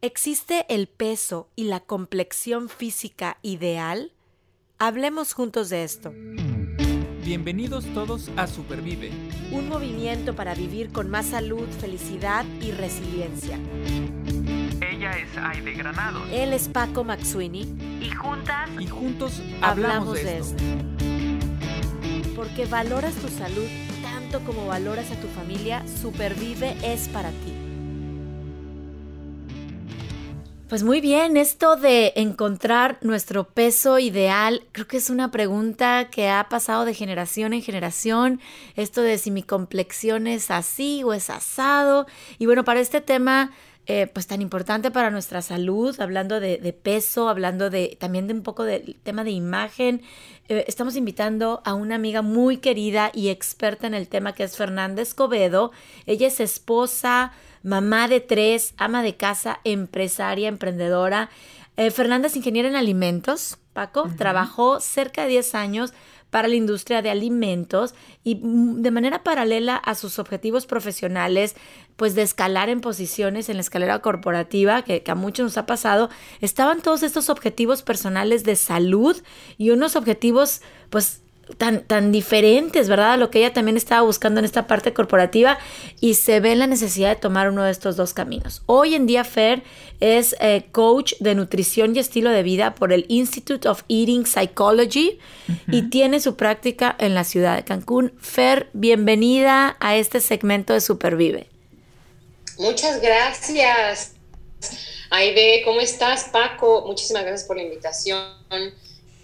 ¿Existe el peso y la complexión física ideal? Hablemos juntos de esto. Bienvenidos todos a Supervive. Un movimiento para vivir con más salud, felicidad y resiliencia. Ella es Aide Granado. Él es Paco Maxuini. Y juntas. Y juntos hablamos, de, esto. Porque valoras tu salud tanto como valoras a tu familia, Supervive es para ti. Pues muy bien, esto de encontrar nuestro peso ideal, creo que es una pregunta que ha pasado de generación en generación, esto de si mi complexión es así o es asado. Y bueno, para este tema, eh, pues tan importante para nuestra salud, hablando de, peso, hablando de también de un poco del tema de imagen, eh, estamos invitando a una amiga muy querida y experta en el tema que es Fernanda Escobedo. Ella es esposa, mamá de tres, ama de casa, empresaria, emprendedora. Eh, Fernanda es ingeniera en alimentos, Paco, trabajó cerca de 10 años para la industria de alimentos y mm, de manera paralela a sus objetivos profesionales, pues de escalar en posiciones en la escalera corporativa, que, que, a muchos nos ha pasado, estaban todos estos objetivos personales de salud y unos objetivos, pues tan, tan diferentes, ¿verdad? A lo que ella también estaba buscando en esta parte corporativa y se ve la necesidad de tomar uno de estos dos caminos. Hoy en día Fer es eh, coach de nutrición y estilo de vida por el Institute of Eating Psychology y tiene su práctica en la ciudad de Cancún. Fer, bienvenida a este segmento de Supervive. Muchas gracias. Aide, ¿cómo estás? Paco, muchísimas gracias por la invitación.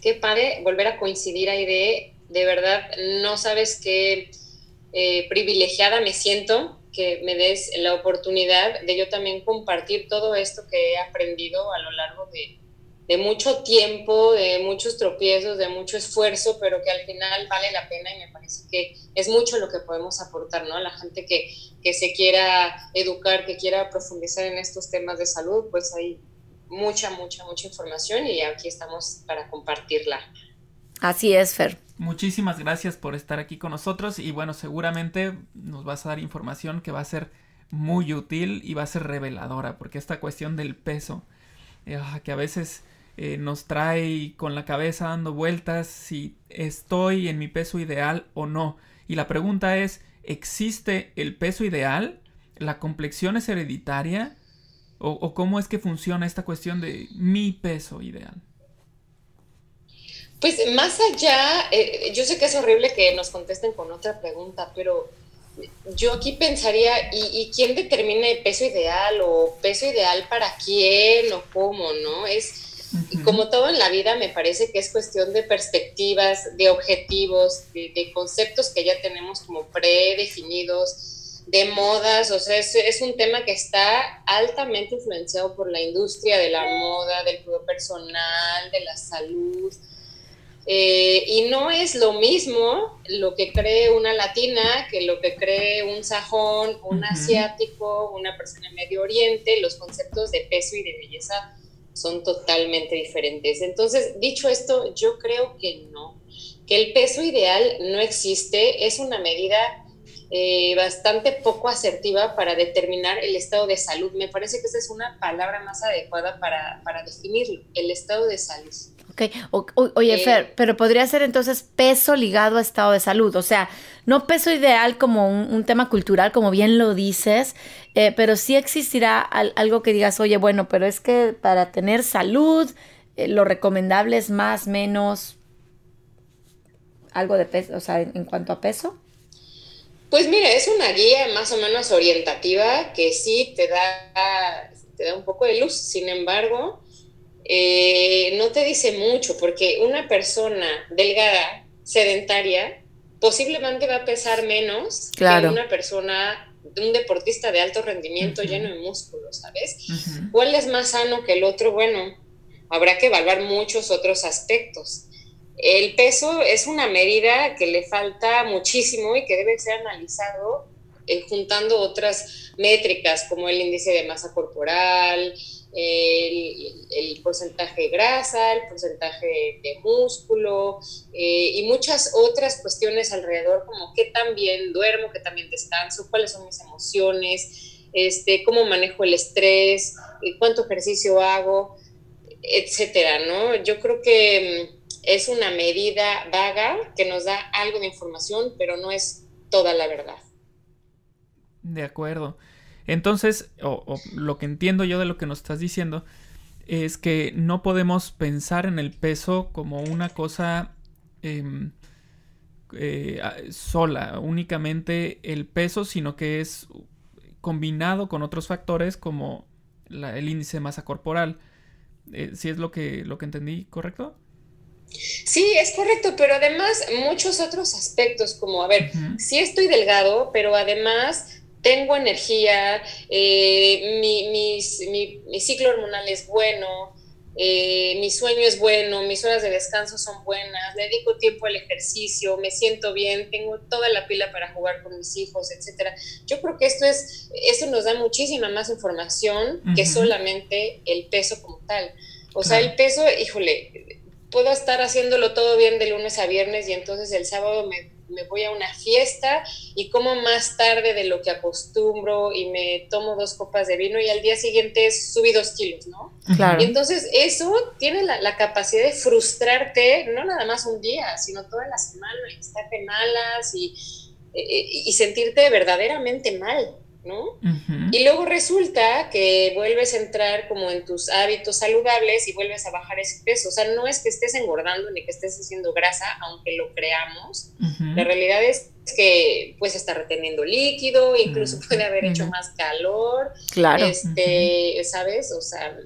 Qué padre volver a coincidir, Aide de verdad no sabes qué eh, privilegiada me siento que me des la oportunidad de yo también compartir todo esto que he aprendido a lo largo de, mucho tiempo, de muchos tropiezos, de mucho esfuerzo, pero que al final vale la pena y me parece que es mucho lo que podemos aportar, ¿no? A la gente que, que se quiera educar, que quiera profundizar en estos temas de salud, pues hay mucha, mucha, mucha información y aquí estamos para compartirla. Así es, Fer. Muchísimas gracias por estar aquí con nosotros y bueno, seguramente nos vas a dar información que va a ser muy útil y va a ser reveladora porque esta cuestión del peso eh, ah, que a veces eh, nos trae con la cabeza dando vueltas si estoy en mi peso ideal o no. Y la pregunta es, ¿existe el peso ideal? ¿La complexión es hereditaria? o cómo es que funciona esta cuestión de mi peso ideal? Pues más allá, eh, yo sé que es horrible que nos contesten con otra pregunta, pero yo aquí pensaría, ¿y, quién determina el peso ideal o peso ideal para quién o cómo, no? Es, como todo en la vida, me parece que es cuestión de perspectivas, de objetivos, de, conceptos que ya tenemos como predefinidos, de modas, o sea, es, es, un tema que está altamente influenciado por la industria de la moda, del cuidado personal, de la salud, eh, y no es lo mismo lo que cree una latina que lo que cree un sajón, un asiático, una persona de Medio Oriente. Los conceptos de peso y de belleza son totalmente diferentes. Entonces, dicho esto, yo creo que no, que el peso ideal no existe, es una medida eh, bastante poco asertiva para determinar el estado de salud. Me parece que esa es una palabra más adecuada para, para definirlo, el estado de salud. Ok, oye, Fer, pero podría ser entonces peso ligado a estado de salud, o sea, no peso ideal como un, tema cultural, como bien lo dices, eh, pero sí existirá algo que digas, oye, bueno, pero es que para tener salud, eh, lo recomendable es más, menos, algo de peso, o sea, en, cuanto a peso. Pues mira, es una guía más o menos orientativa que sí te da, te da un poco de luz, sin embargo, eh, no te dice mucho, porque una persona delgada, sedentaria, posiblemente va a pesar menos que una persona, un deportista de alto rendimiento lleno de músculos, ¿sabes? ¿Cuál es más sano que el otro? Bueno, habrá que evaluar muchos otros aspectos. El peso es una medida que le falta muchísimo y que debe ser analizado eh, juntando otras métricas como el índice de masa corporal, el, porcentaje de grasa, el porcentaje de músculo eh, y muchas otras cuestiones alrededor, como qué tan bien duermo, qué tan bien descanso, cuáles son mis emociones. este, cómo manejo el estrés, eh, cuánto ejercicio hago, etcétera, ¿no? Yo creo que mm, es una medida vaga que nos da algo de información, pero no es toda la verdad. De acuerdo. Entonces, o, lo que entiendo yo de lo que nos estás diciendo, es que no podemos pensar en el peso como una cosa em, eh, sola, únicamente el peso, sino que es combinado con otros factores como el índice de masa corporal. Eh, ¿Sí es lo que, lo que entendí, correcto? Sí, es correcto, pero además muchos otros aspectos, como, a ver, sí estoy delgado, pero además tengo energía, eh, mi, mi, ciclo hormonal es bueno, eh, mi sueño es bueno, mis horas de descanso son buenas, dedico tiempo al ejercicio, me siento bien, tengo toda la pila para jugar con mis hijos, etcétera. Yo creo que esto es, esto nos da muchísima más información que solamente el peso como tal. O sea, el peso, híjole, puedo estar haciéndolo todo bien de lunes a viernes y entonces el sábado me, voy a una fiesta y como más tarde de lo que acostumbro y me tomo dos copas de vino y al día siguiente subí dos kilos, ¿no? Claro. Y entonces eso tiene la, capacidad de frustrarte, no nada más un día, sino toda la semana y estarte malas y, y sentirte verdaderamente mal. ¿No? Y luego resulta que vuelves a entrar como en tus hábitos saludables y vuelves a bajar ese peso. O sea, no es que estés engordando ni que estés haciendo grasa, aunque lo creamos. La realidad es que pues está reteniendo líquido, incluso puede haber hecho más calor. Claro. Este, ¿sabes? O sea,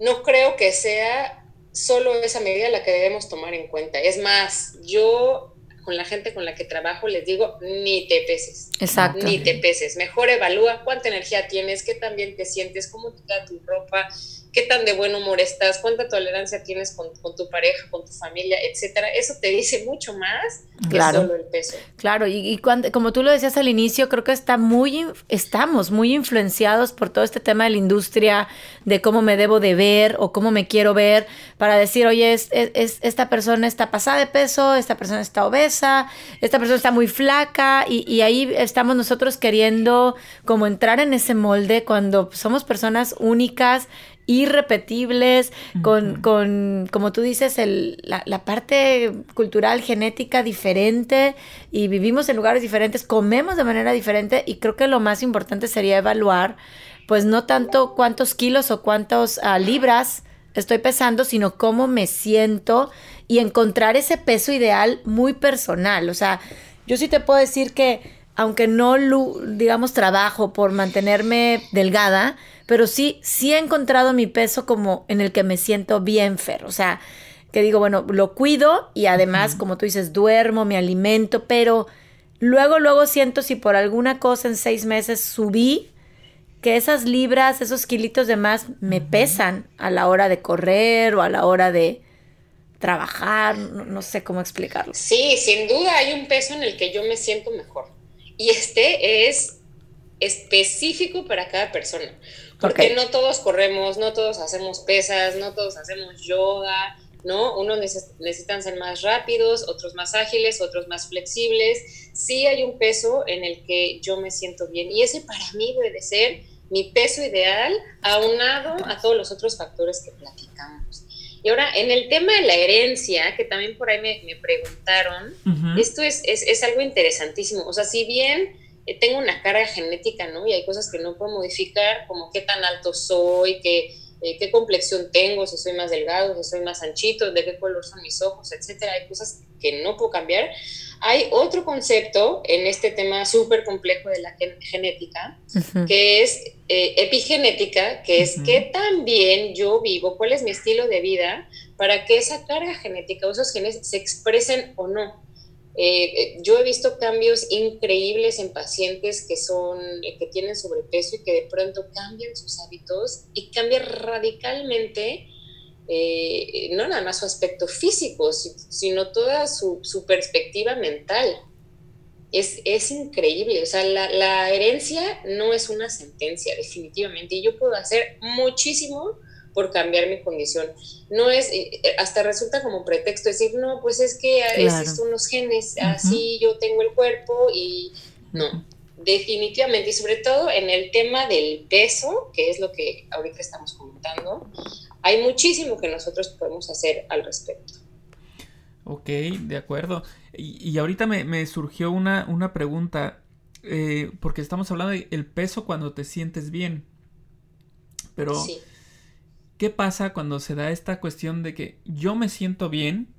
no creo que sea solo esa medida la que debemos tomar en cuenta. Es más, yo con la gente con la que trabajo les digo, ni te peses. Exacto. Ni te peses. Mejor evalúa cuánta energía tienes, qué tan bien te sientes, cómo te queda tu ropa, qué tan de buen humor estás, cuánta tolerancia tienes con, tu pareja, con tu familia, etcétera. Eso te dice mucho más que solo el peso. Claro, y, cuando, como tú lo decías al inicio, creo que está muy, estamos muy influenciados por todo este tema de la industria, de cómo me debo de ver o cómo me quiero ver, para decir, oye, es, esta persona está pasada de peso, esta persona está obesa, esta persona está muy flaca, y, y ahí estamos nosotros queriendo como entrar en ese molde cuando somos personas únicas irrepetibles, con, con, como tú dices, el, la, la, parte cultural, genética diferente y vivimos en lugares diferentes, comemos de manera diferente y creo que lo más importante sería evaluar, pues no tanto cuántos kilos o cuántas ah, libras estoy pesando, sino cómo me siento y encontrar ese peso ideal muy personal. O sea, yo sí te puedo decir que aunque no, digamos, trabajo por mantenerme delgada, pero sí, sí he encontrado mi peso como en el que me siento bien, Fer. O sea, que digo, bueno, lo cuido y además, como tú dices, duermo, me alimento, pero luego, luego siento si por alguna cosa en seis meses subí, que esas libras, esos kilitos de más me pesan a la hora de correr o a la hora de trabajar, no sé cómo explicarlo. Sí, sin duda hay un peso en el que yo me siento mejor. Y este es específico para cada persona. Porque no todos corremos, no todos hacemos pesas, no todos hacemos yoga, ¿no? Unos necesitan ser más rápidos, otros más ágiles, otros más flexibles. Sí hay un peso en el que yo me siento bien y ese para mí debe de ser mi peso ideal aunado a todos los otros factores que platicamos. Y ahora, en el tema de la herencia, que también por ahí me, preguntaron, esto es, es, es algo interesantísimo. O sea, si bien tengo una carga genética, ¿no? Y hay cosas que no puedo modificar, como qué tan alto soy, qué, eh, qué complexión tengo, si soy más delgado, si soy más anchito, de qué color son mis ojos, etcétera. Hay cosas que no puedo cambiar. Hay otro concepto en este tema súper complejo de la genética, que es eh, epigenética, que es qué tan bien yo vivo, cuál es mi estilo de vida para que esa carga genética o esos genes se expresen o no. Eh, yo he visto cambios increíbles en pacientes que son eh, que tienen sobrepeso y que de pronto cambian sus hábitos y cambian radicalmente eh, no nada más su aspecto físico, sino toda su, perspectiva mental. Es, es, increíble, o sea, la, la herencia no es una sentencia, definitivamente, y yo puedo hacer muchísimo por cambiar mi condición. No es, eh, hasta resulta como pretexto decir, no, pues es que claro. son los genes, así yo tengo el cuerpo y no. definitivamente, y sobre todo en el tema del peso, que es lo que ahorita estamos comentando, hay muchísimo que nosotros podemos hacer al respecto. Ok, de acuerdo. Y, ahorita me, surgió una, una pregunta, eh, porque estamos hablando del peso cuando te sientes bien. Pero, ¿qué pasa cuando se da esta cuestión de que yo me siento bien,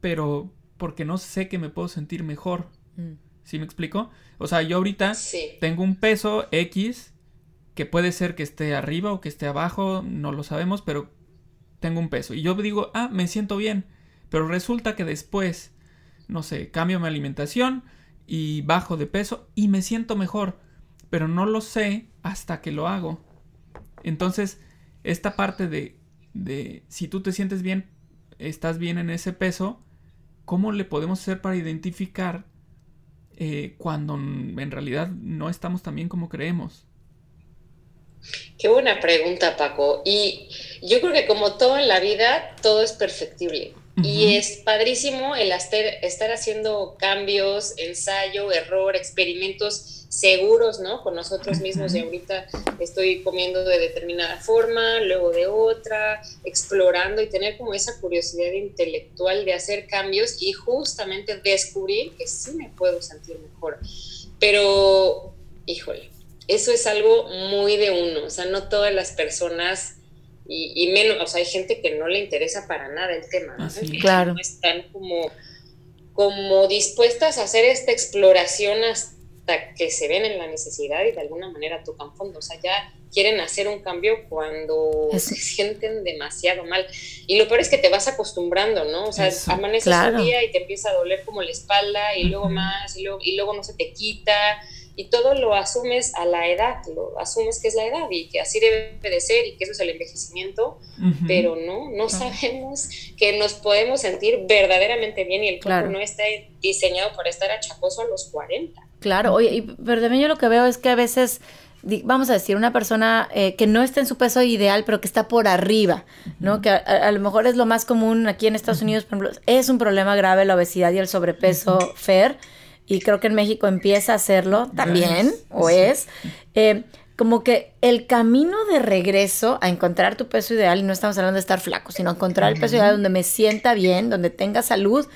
pero porque no sé que me puedo sentir mejor? Mm. ¿Sí me explico? O sea, yo ahorita tengo un peso X que puede ser que esté arriba o que esté abajo, no lo sabemos, pero tengo un peso. Y yo digo, ah, me siento bien. Pero resulta que después, no sé, cambio mi alimentación y bajo de peso y me siento mejor. Pero no lo sé hasta que lo hago. Entonces, esta parte de, de si tú te sientes bien, estás bien en ese peso, ¿cómo le podemos hacer para identificar eh, cuando en realidad no estamos tan bien como creemos? Qué buena pregunta, Paco. Y yo creo que como todo en la vida, todo es perfectible. Y es padrísimo el estar haciendo cambios, ensayo, error, experimentos seguros, ¿no? Con nosotros mismos y ahorita estoy comiendo de determinada forma, luego de otra, explorando y tener como esa curiosidad intelectual de hacer cambios y justamente descubrir que sí me puedo sentir mejor. Pero, híjole, eso es algo muy de uno, o sea, no todas las personas... Y, menos, o sea, hay gente que no le interesa para nada el tema, ¿no? claro. no están como, como dispuestas a hacer esta exploración hasta que se ven en la necesidad y de alguna manera tocan fondo. O sea, ya quieren hacer un cambio cuando se sienten demasiado mal. Y lo peor es que te vas acostumbrando, ¿no? O sea, amaneces un día y te empieza a doler como la espalda y luego más y luego, y luego no se te quita y todo lo asumes a la edad, lo asumes que es la edad y que así debe de ser y que eso es el envejecimiento, pero no, no sabemos que nos podemos sentir verdaderamente bien y el cuerpo no está diseñado para estar achacoso a los 40. Claro, oye, y, pero también yo lo que veo es que a veces, vamos a decir, una persona eh, que no está en su peso ideal, pero que está por arriba, ¿no? Que a, lo mejor es lo más común aquí en Estados Unidos, por ejemplo, es un problema grave la obesidad y el sobrepeso, FER, y creo que en México empieza a hacerlo también, o es. Eh, como que el camino de regreso a encontrar tu peso ideal, y no estamos hablando de estar flaco, sino encontrar el peso ideal donde me sienta bien, donde tenga salud,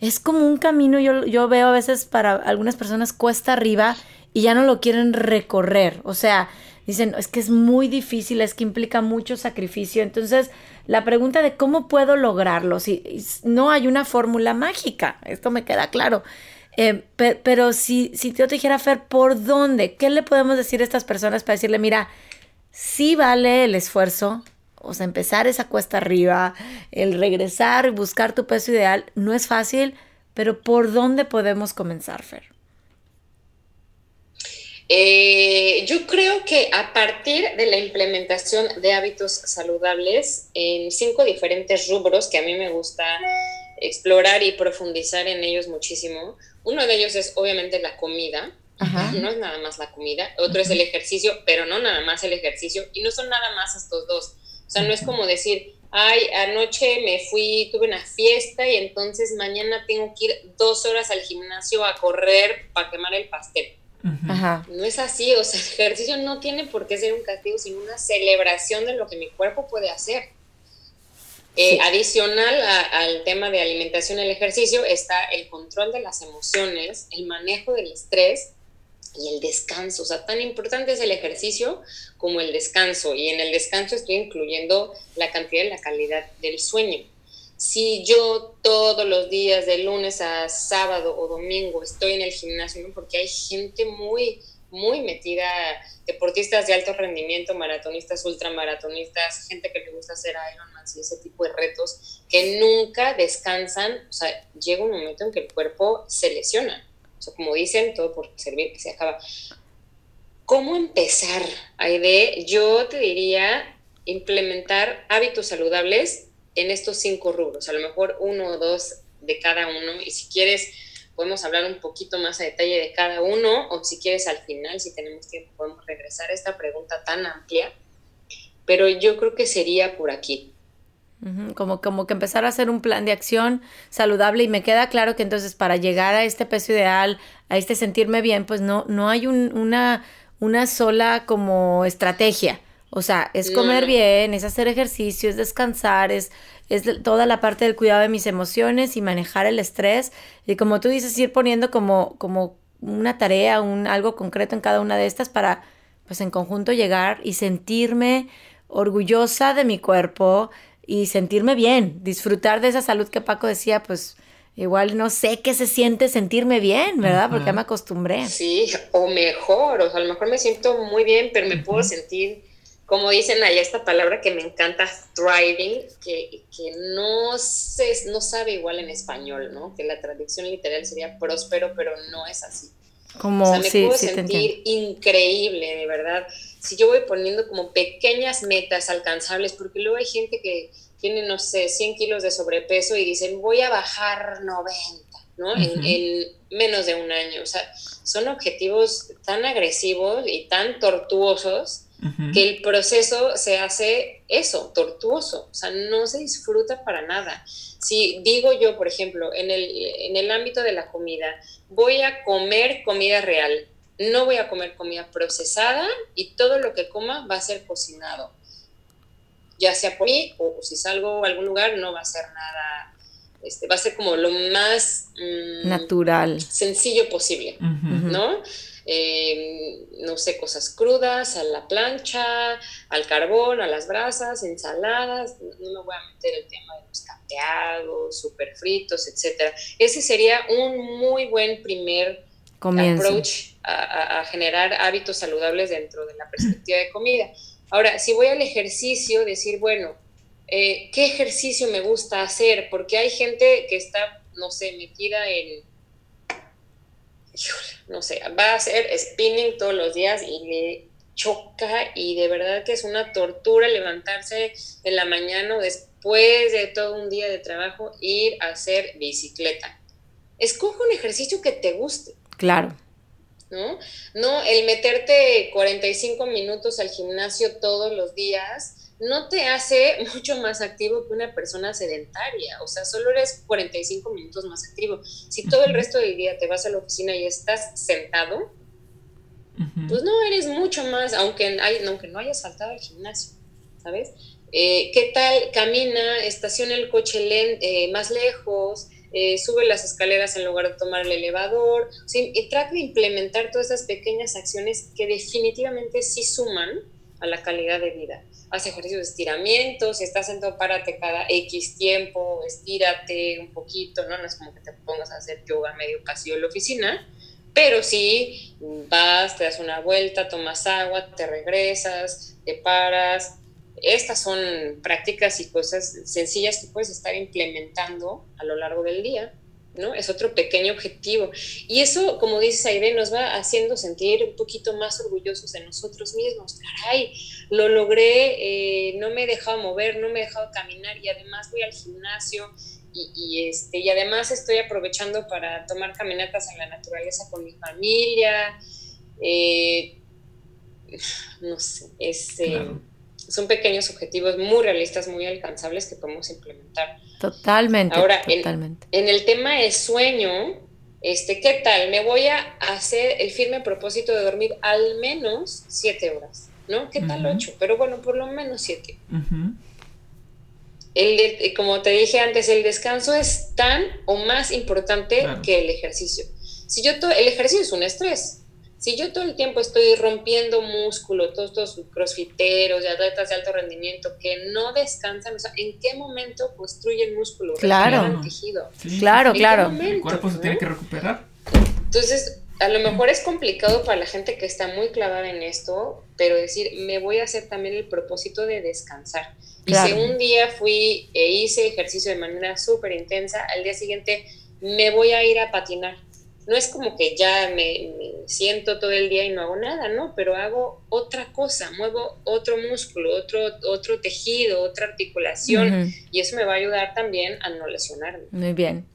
es como un camino, yo, yo veo a veces para algunas personas cuesta arriba y ya no lo quieren recorrer. O sea, dicen, es que es muy difícil, es que implica mucho sacrificio. Entonces, la pregunta de cómo puedo lograrlo, si no hay una fórmula mágica, esto me queda claro. Eh, pero si, si yo te dijera, Fer, ¿por dónde? ¿Qué le podemos decir a estas personas para decirle, mira, sí vale el esfuerzo, o sea, empezar esa cuesta arriba, el regresar y buscar tu peso ideal, no es fácil, pero ¿por dónde podemos comenzar, Fer? Eh, yo creo que a partir de la implementación de hábitos saludables en cinco diferentes rubros que a mí me gusta explorar y profundizar en ellos muchísimo, uno de ellos es obviamente la comida, no es nada más la comida, otro es el ejercicio, pero no nada más el ejercicio, y no son nada más estos dos. O sea, no es como decir, ay, anoche me fui, tuve una fiesta y entonces mañana tengo que ir dos horas al gimnasio a correr para quemar el pastel. No es así, o sea, el ejercicio no tiene por qué ser un castigo, sino una celebración de lo que mi cuerpo puede hacer. Eh, adicional al tema de alimentación y el ejercicio está el control de las emociones, el manejo del estrés y el descanso. O sea, tan importante es el ejercicio como el descanso. Y en el descanso estoy incluyendo la cantidad y la calidad del sueño. Si yo todos los días, de lunes a sábado o domingo, estoy en el gimnasio, porque hay gente muy, muy metida, deportistas de alto rendimiento, maratonistas, ultramaratonistas, gente que le gusta hacer Ironman y ese tipo de retos, que nunca descansan. O sea, llega un momento en que el cuerpo se lesiona como dicen, todo por servir que se acaba. ¿Cómo empezar, Aide? Yo te diría implementar hábitos saludables en estos cinco rubros, a lo mejor uno o dos de cada uno, y si quieres podemos hablar un poquito más a detalle de cada uno, o si quieres al final, si tenemos tiempo, podemos regresar a esta pregunta tan amplia, pero yo creo que sería por aquí. Como, como que empezar a hacer un plan de acción saludable y me queda claro que entonces para llegar a este peso ideal, a este sentirme bien, pues no, no hay una, una sola como estrategia. O sea, es comer bien, es hacer ejercicio, es descansar, es, es toda la parte del cuidado de mis emociones y manejar el estrés. Y como tú dices, ir poniendo como, como una tarea, un, algo concreto en cada una de estas para, pues en conjunto llegar y sentirme orgullosa de mi cuerpo y sentirme bien, disfrutar de esa salud que Paco decía, pues igual no sé qué se siente sentirme bien, ¿verdad? Porque ya me acostumbré. Sí, o mejor, o sea, a lo mejor me siento muy bien, pero me puedo sentir, como dicen allá esta palabra que me encanta, thriving, que, que no, se, no sabe igual en español, ¿no? Que la traducción literal sería próspero, pero no es así. Como, o sea, me puedo sentir increíble, de verdad. Si yo voy poniendo como pequeñas metas alcanzables, porque luego hay gente que tiene, no sé, 100 kilos de sobrepeso y dicen, voy a bajar 90, ¿no? en, menos de un año. O sea, son objetivos tan agresivos y tan tortuosos que el proceso se hace eso, tortuoso. O sea, no se disfruta para nada. Si digo yo, por ejemplo, en el, en el ámbito de la comida, voy a comer comida real, no voy a comer comida procesada y todo lo que coma va a ser cocinado. Ya sea por mí o, si salgo a algún lugar no va a ser nada, este, va a ser como lo más mm, natural, sencillo posible, ¿no? Eh, no sé, cosas crudas, a la plancha, al carbón, a las brasas, ensaladas, no me voy a meter el tema de los capeados, super fritos, etc. Ese sería un muy buen primer approach a, generar hábitos saludables dentro de la perspectiva de comida. Ahora, si voy al ejercicio, decir, bueno, eh, ¿qué ejercicio me gusta hacer? Porque hay gente que está, no sé, metida en no sé, va a hacer spinning todos los días y le choca y de verdad que es una tortura levantarse en la mañana después de todo un día de trabajo ir a hacer bicicleta. Escoge un ejercicio que te guste. Claro. ¿No? No el meterte 45 minutos al gimnasio todos los días no te hace mucho más activo que una persona sedentaria, o sea, solo eres 45 minutos más activo. Si todo el resto del día te vas a la oficina y estás sentado, pues no eres mucho más, aunque, hay, aunque no hayas faltado al gimnasio, ¿sabes? Eh, ¿Qué tal? Camina, estaciona el coche eh, más lejos, eh, sube las escaleras en lugar de tomar el elevador, y trata de implementar todas esas pequeñas acciones que definitivamente sí suman a la calidad de vida haz ejercicios de estiramiento, si estás sentado, párate cada X tiempo, estírate un poquito, ¿no? No es como que te pongas a hacer yoga medio pasillo en la oficina, pero sí vas, te das una vuelta, tomas agua, te regresas, te paras. Estas son prácticas y cosas sencillas que puedes estar implementando a lo largo del día ¿no? Es otro pequeño objetivo. Y eso, como dices Aide, nos va haciendo sentir un poquito más orgullosos de nosotros mismos. Caray, lo logré, eh, no me he dejado mover, no me he dejado caminar y además voy al gimnasio y, este, y además estoy aprovechando para tomar caminatas en la naturaleza con mi familia. Eh, no sé, este, son pequeños objetivos muy realistas, muy alcanzables que podemos implementar. Totalmente. Ahora, totalmente. En, el tema de sueño, este, ¿qué tal? Me voy a hacer el firme propósito de dormir al menos siete horas, ¿no? ¿Qué tal ocho? Pero bueno, por lo menos siete. el como te dije antes, el descanso es tan o más importante que el ejercicio. Si yo el ejercicio es un estrés, si yo todo el tiempo estoy rompiendo músculo, todos estos crossfiteros y atletas de alto rendimiento que no descansan, o sea, ¿en qué momento construyen músculo? Claro. Tejido? Claro, claro. el cuerpo se tiene que recuperar. Entonces, a lo mejor es complicado para la gente que está muy clavada en esto, pero decir, me voy a hacer también el propósito de descansar. Y si un día fui e hice ejercicio de manera súper intensa, al día siguiente me voy a ir a patinar no es como que ya me, siento todo el día y no hago nada, ¿no? Pero hago otra cosa, muevo otro músculo, otro, otro tejido, otra articulación y eso me va a ayudar también a no lesionarme. Muy bien.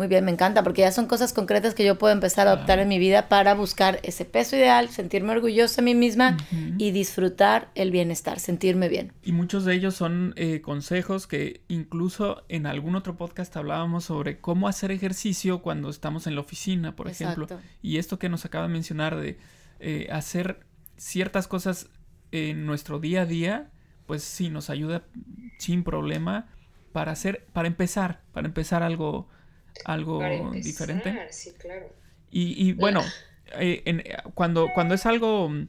Muy bien, me encanta, porque ya son cosas concretas que yo puedo empezar a adoptar en mi vida para buscar ese peso ideal, sentirme orgullosa de mí misma y disfrutar el bienestar, sentirme bien. Y muchos de ellos son eh, consejos que incluso en algún otro podcast hablábamos sobre cómo hacer ejercicio cuando estamos en la oficina, por ejemplo. Y esto que nos acaba de mencionar de eh, hacer ciertas cosas en nuestro día a día, pues sí, nos ayuda sin problema para hacer, para empezar, para empezar algo algo diferente. Sí, claro. Y, bueno, eh, eh, cuando, cuando es algo mm,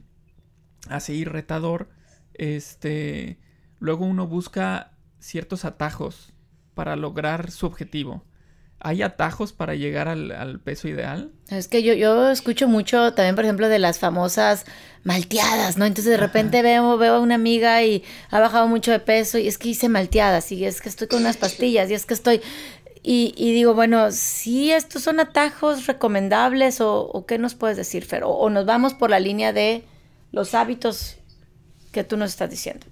así retador, este, luego uno busca ciertos atajos para lograr su objetivo. ¿Hay atajos para llegar al, peso ideal? Es que yo, yo escucho mucho también, por ejemplo, de las famosas malteadas, ¿no? Entonces de repente veo, veo a una amiga y ha bajado mucho de peso y es que hice malteadas y es que estoy con unas pastillas y es que estoy... Y, digo, bueno, si estos son atajos recomendables o, qué nos puedes decir, Fer, o, nos vamos por la línea de los hábitos que tú nos estás diciendo.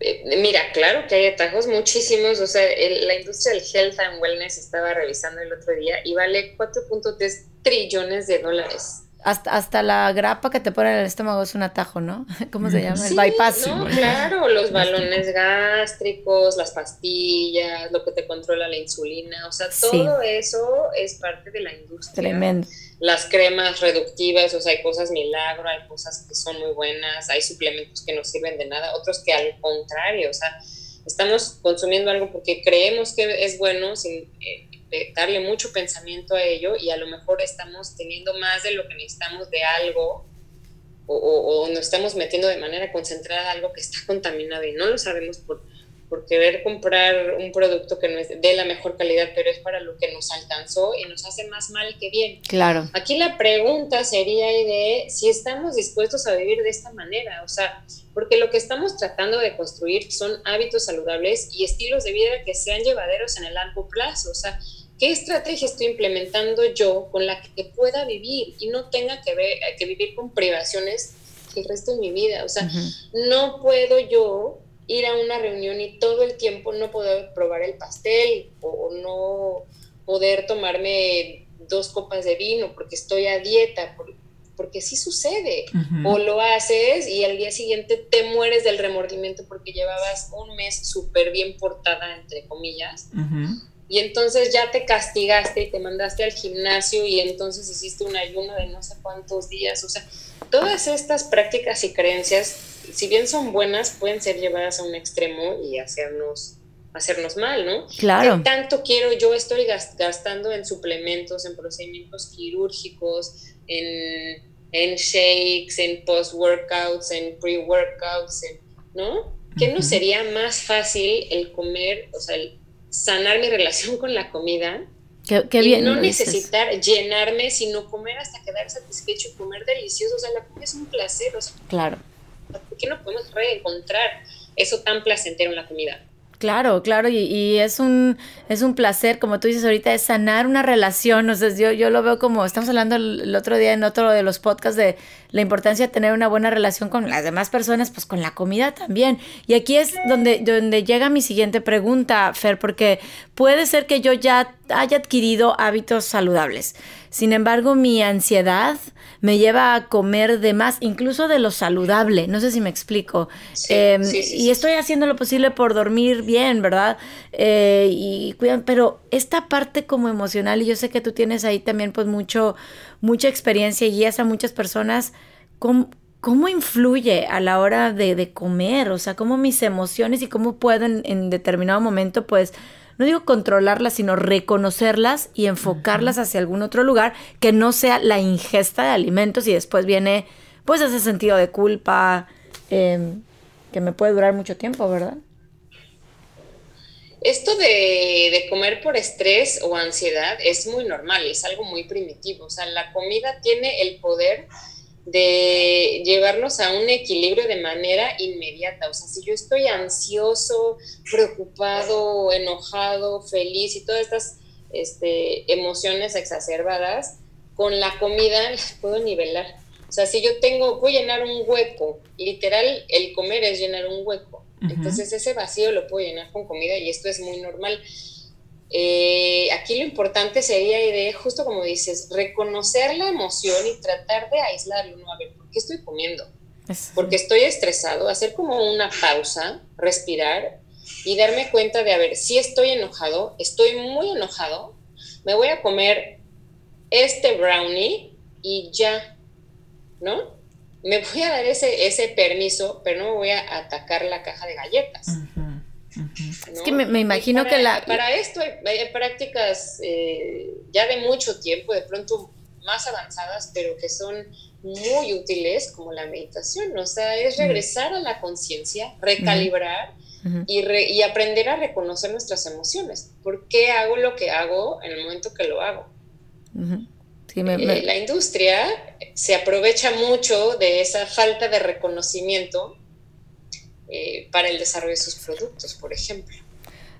Eh, mira, claro que hay atajos muchísimos, o sea, la industria del health and wellness estaba revisando el otro día y vale 4.3 trillones de dólares. Hasta, hasta la grapa que te pone en el estómago es un atajo, ¿no? ¿Cómo se llama? el bypass. claro, los balones gástricos, las pastillas, lo que te controla la insulina, o sea, todo eso es parte de la industria. Tremendo. Las cremas reductivas, o sea, hay cosas milagro, hay cosas que son muy buenas, hay suplementos que no sirven de nada, otros que al contrario, o sea, estamos consumiendo algo porque creemos que es bueno sin... Eh, darle mucho pensamiento a ello y a lo mejor estamos teniendo más de lo que necesitamos de algo o, o, nos estamos metiendo de manera concentrada algo que está contaminado y no lo sabemos por, por querer comprar un producto que no es de la mejor calidad, pero es para lo que nos alcanzó y nos hace más mal que bien. Claro. Aquí la pregunta sería de si estamos dispuestos a vivir de esta manera, o sea, porque lo que estamos tratando de construir son hábitos saludables y estilos de vida que sean llevaderos en el largo plazo, o sea, ¿Qué estrategia estoy implementando yo con la que pueda vivir y no tenga que, ver, que vivir con privaciones el resto de mi vida? O sea, no puedo yo ir a una reunión y todo el tiempo no poder probar el pastel o, no poder tomarme dos copas de vino porque estoy a dieta, porque sí sucede. O lo haces y al día siguiente te mueres del remordimiento porque llevabas un mes súper bien portada, entre comillas y entonces ya te castigaste y te mandaste al gimnasio y entonces hiciste un ayuno de no sé cuántos días. O sea, todas estas prácticas y creencias, si bien son buenas, pueden ser llevadas a un extremo y hacernos hacernos mal, ¿no? Claro. ¿Qué tanto quiero yo estoy gastando en suplementos, en procedimientos quirúrgicos, en, en shakes, en post-workouts, en pre-workouts, ¿no? ¿Qué no sería más fácil el comer, o sea, el sanar mi relación con la comida. Qué, bien. no necesitar llenarme, sino comer hasta quedar satisfecho y comer delicioso. O sea, la comida es un placer. claro. ¿Por qué no podemos reencontrar eso tan placentero en la comida? Claro, claro, y, es un es un placer, como tú dices ahorita, es sanar una relación. O sea, yo, yo lo veo como, estamos hablando el, otro día en otro de los podcasts de la importancia de tener una buena relación con las demás personas, pues con la comida también. Y aquí es donde, donde llega mi siguiente pregunta, Fer, porque puede ser que yo ya haya adquirido hábitos saludables. Sin embargo, mi ansiedad me lleva a comer de más, incluso de lo saludable. No sé si me explico. Em, y estoy haciendo lo posible por dormir bien, ¿verdad? Eh, y cuidan, pero esta parte como emocional, y yo sé que tú tienes ahí también pues mucho, mucha experiencia y guías a muchas personas, ¿cómo, ¿cómo influye a la hora de, de, comer? O sea, cómo mis emociones y cómo pueden en determinado momento pues no digo controlarlas, sino reconocerlas y enfocarlas hacia algún otro lugar que no sea la ingesta de alimentos y después viene pues ese sentido de culpa em, que me puede durar mucho tiempo, ¿verdad? Esto de, de, comer por estrés o ansiedad es muy normal, es algo muy primitivo. O sea, la comida tiene el poder de llevarnos a un equilibrio de manera inmediata. O sea, si yo estoy ansioso, preocupado, enojado, feliz y todas estas este, emociones exacerbadas, con la comida las puedo nivelar. O sea, si yo tengo, voy a llenar un hueco, literal, el comer es llenar un hueco. Entonces ese vacío lo puedo llenar con comida y esto es muy normal. Eh, aquí lo importante sería, de justo como dices, reconocer la emoción y tratar de aislarlo, ¿no? A ver, ¿por qué estoy comiendo? Porque estoy estresado, hacer como una pausa, respirar y darme cuenta de, a ver, si estoy enojado, estoy muy enojado, me voy a comer este brownie y ya, ¿no? Me voy a dar ese, ese permiso, pero no me voy a atacar la caja de galletas. Es que me, imagino que la... Para esto hay, prácticas eh, ya de mucho tiempo, de pronto más avanzadas, pero que son muy útiles, como la meditación. O sea, es regresar a la conciencia, recalibrar y, y, aprender a reconocer nuestras emociones. ¿Por qué hago lo que hago en el momento que lo hago? Eh, la industria se aprovecha mucho de esa falta de reconocimiento eh, para el desarrollo de sus productos, por ejemplo.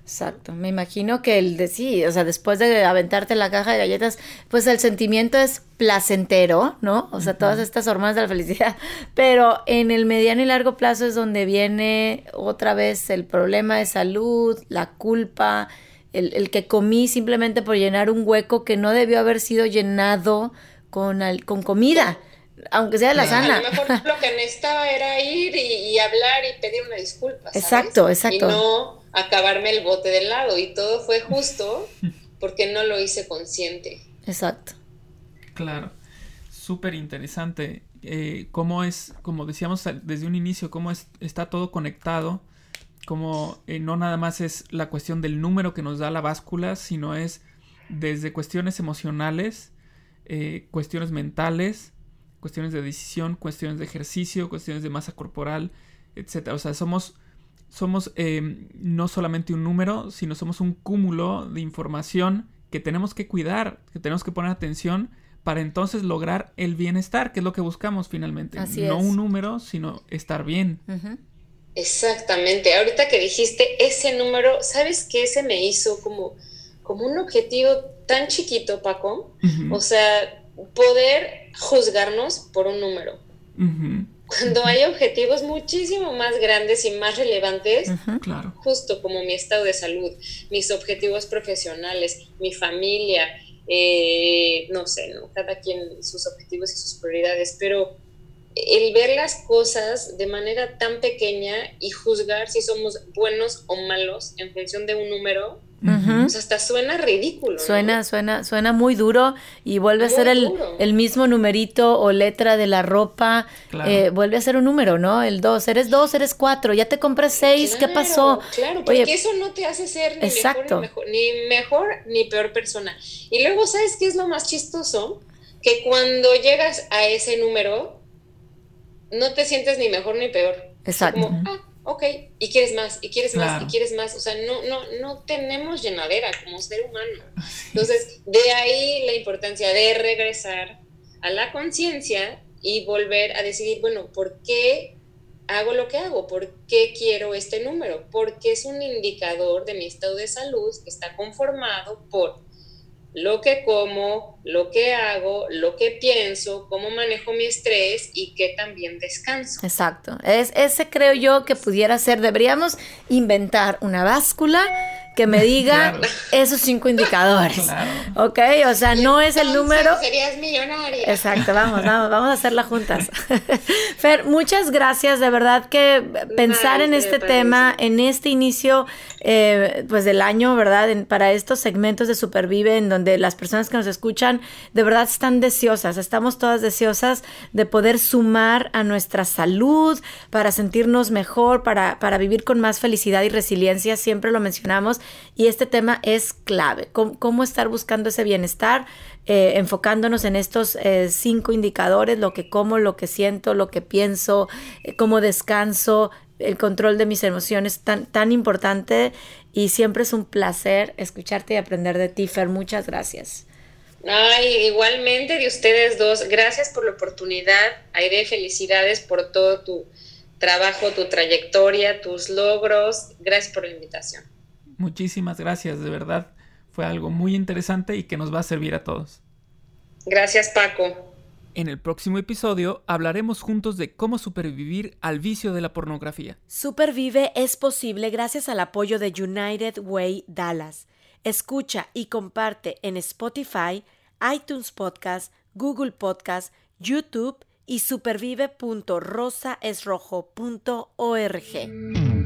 Exacto, me imagino que el de sí, o sea, después de aventarte la caja de galletas, pues el sentimiento es placentero, ¿no? O sea, todas estas hormonas de la felicidad, pero en el mediano y largo plazo es donde viene otra vez el problema de salud, la culpa, el, el que comí simplemente por llenar un hueco que no debió haber sido llenado con, con comida aunque sea de la sana. A lo mejor lo que necesitaba era ir y, hablar y pedir una disculpa. Exacto, exacto. Y no acabarme el bote del lado. Y todo fue justo porque no lo hice consciente. Exacto. Claro. Súper interesante. Eh, cómo es, como decíamos desde un inicio, cómo es, está todo conectado. Como eh, no nada más es la cuestión del número que nos da la báscula, sino es desde cuestiones emocionales, eh, cuestiones mentales, cuestiones de decisión, cuestiones de ejercicio, cuestiones de masa corporal, etc. O sea, somos, somos em, no solamente un número, sino somos un cúmulo de información que tenemos que cuidar, que tenemos que poner atención para entonces lograr el bienestar, que es lo que buscamos finalmente. no un número, sino estar bien. Exactamente. Ahorita que dijiste ese número, ¿sabes qué? Ese me hizo como, como un objetivo tan chiquito, Paco. O sea, poder juzgarnos por un número. Cuando hay objetivos muchísimo más grandes y más relevantes, claro. justo como mi estado de salud, mis objetivos profesionales, mi familia, eh, no sé, ¿no? cada quien sus objetivos y sus prioridades, pero el ver las cosas de manera tan pequeña y juzgar si somos buenos o malos en función de un número, pues hasta suena ridículo. Suena, suena, suena muy duro y vuelve a ser el, el, mismo numerito o letra de la ropa, eh, vuelve a ser un número, ¿no? El dos, eres dos, eres cuatro, ya te compré seis, ¿qué pasó? Claro, porque eso no te hace ser ni exacto. mejor, ni mejor, ni mejor ni peor persona. Y luego, ¿sabes qué es lo más chistoso? Que cuando llegas a ese número, no te sientes ni mejor ni peor. Exacto. Como, ah, ok, y quieres más, y quieres más, y quieres más. O sea, no, no, no tenemos llenadera como ser humano. Entonces, de ahí la importancia de regresar a la conciencia y volver a decidir, bueno, ¿por qué hago lo que hago? ¿Por qué quiero este número? Porque es un indicador de mi estado de salud que está conformado por lo que como, lo que hago, lo que pienso, cómo manejo mi estrés y que también descanso. Exacto. Es, ese creo yo que pudiera ser, deberíamos inventar una báscula que me diga esos cinco indicadores. ¿Ok? O sea, no es el número. Serías millonaria. Exacto, vamos, vamos, vamos a hacerla juntas. Fer, muchas gracias. De verdad que pensar en este tema, en este inicio eh, pues del año, ¿verdad? para estos segmentos de Supervive, en donde las personas que nos escuchan de verdad están deseosas, estamos todas deseosas de poder sumar a nuestra salud, para sentirnos mejor, para, para vivir con más felicidad y resiliencia, siempre lo mencionamos, y este tema es clave, cómo, estar buscando ese bienestar, eh, enfocándonos en estos eh, cinco indicadores, lo que como, lo que siento, lo que pienso, cómo descanso, el control de mis emociones tan, tan importante y siempre es un placer escucharte y aprender de ti, Fer. Muchas gracias. Ay, igualmente de ustedes dos. Gracias por la oportunidad. Aire, felicidades por todo tu trabajo, tu trayectoria, tus logros. Gracias por la invitación. Muchísimas gracias, de verdad. Fue algo muy interesante y que nos va a servir a todos. Gracias, Paco. En el próximo episodio hablaremos juntos de cómo supervivir al vicio de la pornografía. Supervive es posible gracias al apoyo de United Way Dallas Escucha y comparte en Spotify, iTunes Podcast, Google Podcast, YouTube y supervive.rosaesrojo.org.